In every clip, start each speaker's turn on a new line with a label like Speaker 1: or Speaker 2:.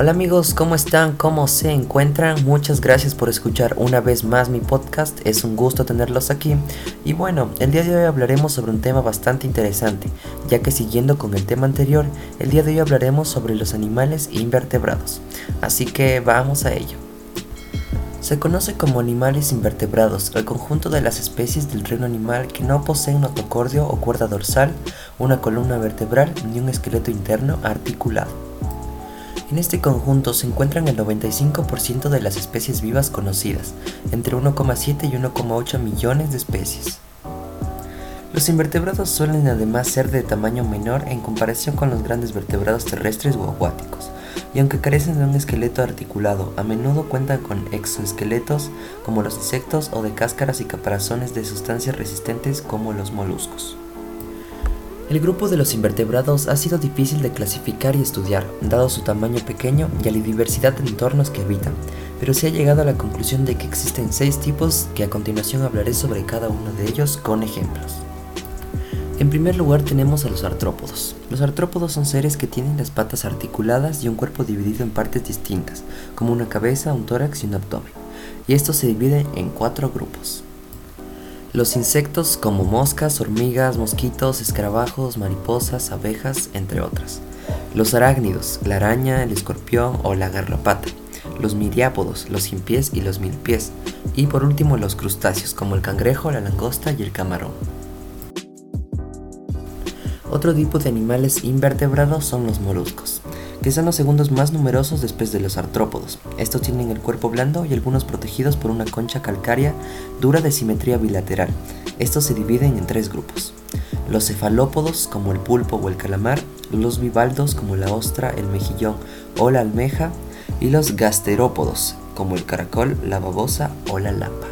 Speaker 1: Hola amigos, ¿cómo están? ¿Cómo se encuentran? Muchas gracias por escuchar una vez más mi podcast, es un gusto tenerlos aquí. Y bueno, el día de hoy hablaremos sobre un tema bastante interesante, ya que siguiendo con el tema anterior, el día de hoy hablaremos sobre los animales invertebrados. Así que vamos a ello. Se conoce como animales invertebrados al conjunto de las especies del reino animal que no poseen notocordio o cuerda dorsal, una columna vertebral ni un esqueleto interno articulado. En este conjunto se encuentran el 95% de las especies vivas conocidas, entre 1,7 y 1,8 millones de especies. Los invertebrados suelen además ser de tamaño menor en comparación con los grandes vertebrados terrestres o acuáticos, y aunque carecen de un esqueleto articulado, a menudo cuentan con exoesqueletos como los insectos o de cáscaras y caparazones de sustancias resistentes como los moluscos. El grupo de los invertebrados ha sido difícil de clasificar y estudiar, dado su tamaño pequeño y a la diversidad de entornos que habitan, pero se ha llegado a la conclusión de que existen seis tipos que a continuación hablaré sobre cada uno de ellos con ejemplos. En primer lugar tenemos a los artrópodos. Los artrópodos son seres que tienen las patas articuladas y un cuerpo dividido en partes distintas, como una cabeza, un tórax y un abdomen, y estos se dividen en cuatro grupos. Los insectos como moscas, hormigas, mosquitos, escarabajos, mariposas, abejas, entre otras. Los arácnidos, la araña, el escorpión o la garrapata. Los miriápodos, los pies y los mil pies. Y por último los crustáceos como el cangrejo, la langosta y el camarón. Otro tipo de animales invertebrados son los moluscos son los segundos más numerosos después de los artrópodos. Estos tienen el cuerpo blando y algunos protegidos por una concha calcárea dura de simetría bilateral. Estos se dividen en tres grupos. Los cefalópodos, como el pulpo o el calamar, los bivaldos, como la ostra, el mejillón o la almeja, y los gasterópodos, como el caracol, la babosa o la lapa.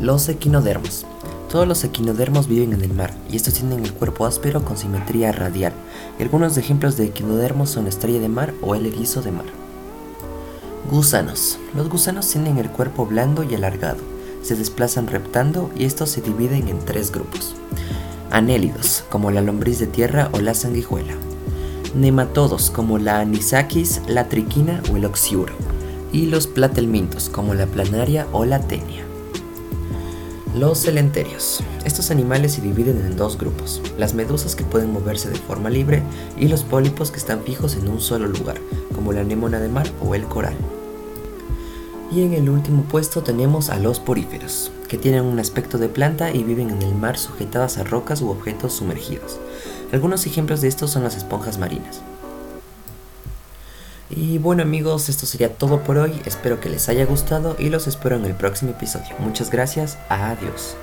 Speaker 1: Los equinodermos. Todos los equinodermos viven en el mar y estos tienen el cuerpo áspero con simetría radial. algunos ejemplos de equinodermos son la estrella de mar o el erizo de mar. Gusanos. Los gusanos tienen el cuerpo blando y alargado. Se desplazan reptando y estos se dividen en tres grupos. Anélidos, como la lombriz de tierra o la sanguijuela. Nematodos, como la anisakis, la triquina o el oxiuro. Y los platelmintos, como la planaria o la tenia. Los celenterios. Estos animales se dividen en dos grupos, las medusas que pueden moverse de forma libre y los pólipos que están fijos en un solo lugar, como la anémona de mar o el coral. Y en el último puesto tenemos a los poríferos, que tienen un aspecto de planta y viven en el mar sujetadas a rocas u objetos sumergidos. Algunos ejemplos de estos son las esponjas marinas. Y bueno amigos, esto sería todo por hoy, espero que les haya gustado y los espero en el próximo episodio. Muchas gracias, adiós.